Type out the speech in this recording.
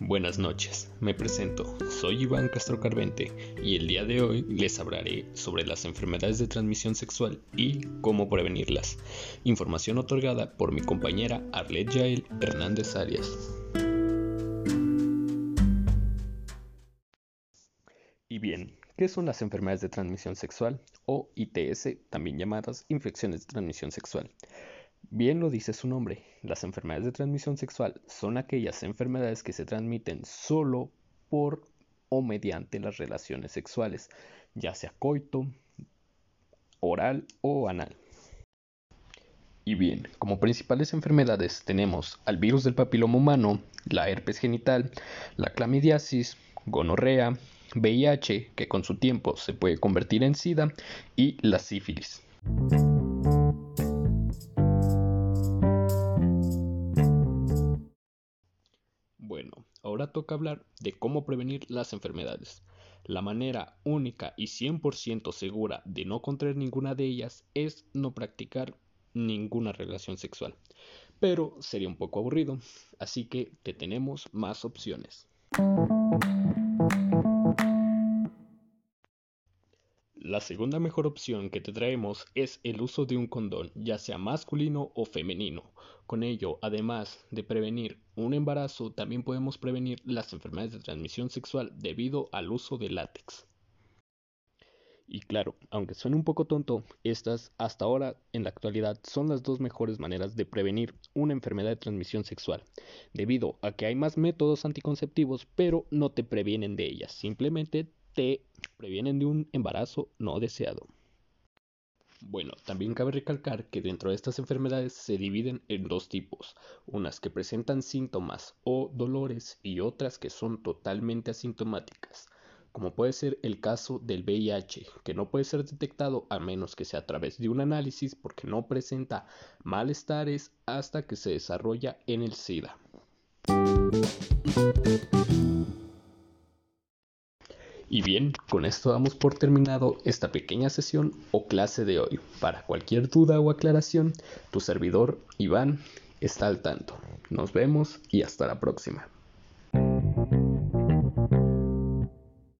Buenas noches, me presento, soy Iván Castro Carvente y el día de hoy les hablaré sobre las enfermedades de transmisión sexual y cómo prevenirlas. Información otorgada por mi compañera Arlet Yael Hernández Arias. Y bien, ¿qué son las enfermedades de transmisión sexual o ITS, también llamadas infecciones de transmisión sexual? Bien lo dice su nombre, las enfermedades de transmisión sexual son aquellas enfermedades que se transmiten solo por o mediante las relaciones sexuales, ya sea coito, oral o anal. Y bien, como principales enfermedades tenemos al virus del papiloma humano, la herpes genital, la clamidiasis, gonorrea, VIH, que con su tiempo se puede convertir en SIDA, y la sífilis. Ahora toca hablar de cómo prevenir las enfermedades. La manera única y 100% segura de no contraer ninguna de ellas es no practicar ninguna relación sexual. Pero sería un poco aburrido, así que te tenemos más opciones. La segunda mejor opción que te traemos es el uso de un condón, ya sea masculino o femenino. Con ello, además de prevenir un embarazo, también podemos prevenir las enfermedades de transmisión sexual debido al uso de látex. Y claro, aunque suene un poco tonto, estas hasta ahora en la actualidad son las dos mejores maneras de prevenir una enfermedad de transmisión sexual, debido a que hay más métodos anticonceptivos, pero no te previenen de ellas, simplemente te previenen de un embarazo no deseado. Bueno, también cabe recalcar que dentro de estas enfermedades se dividen en dos tipos, unas que presentan síntomas o dolores y otras que son totalmente asintomáticas, como puede ser el caso del VIH, que no puede ser detectado a menos que sea a través de un análisis porque no presenta malestares hasta que se desarrolla en el SIDA. Y bien, con esto damos por terminado esta pequeña sesión o clase de hoy. Para cualquier duda o aclaración, tu servidor Iván está al tanto. Nos vemos y hasta la próxima.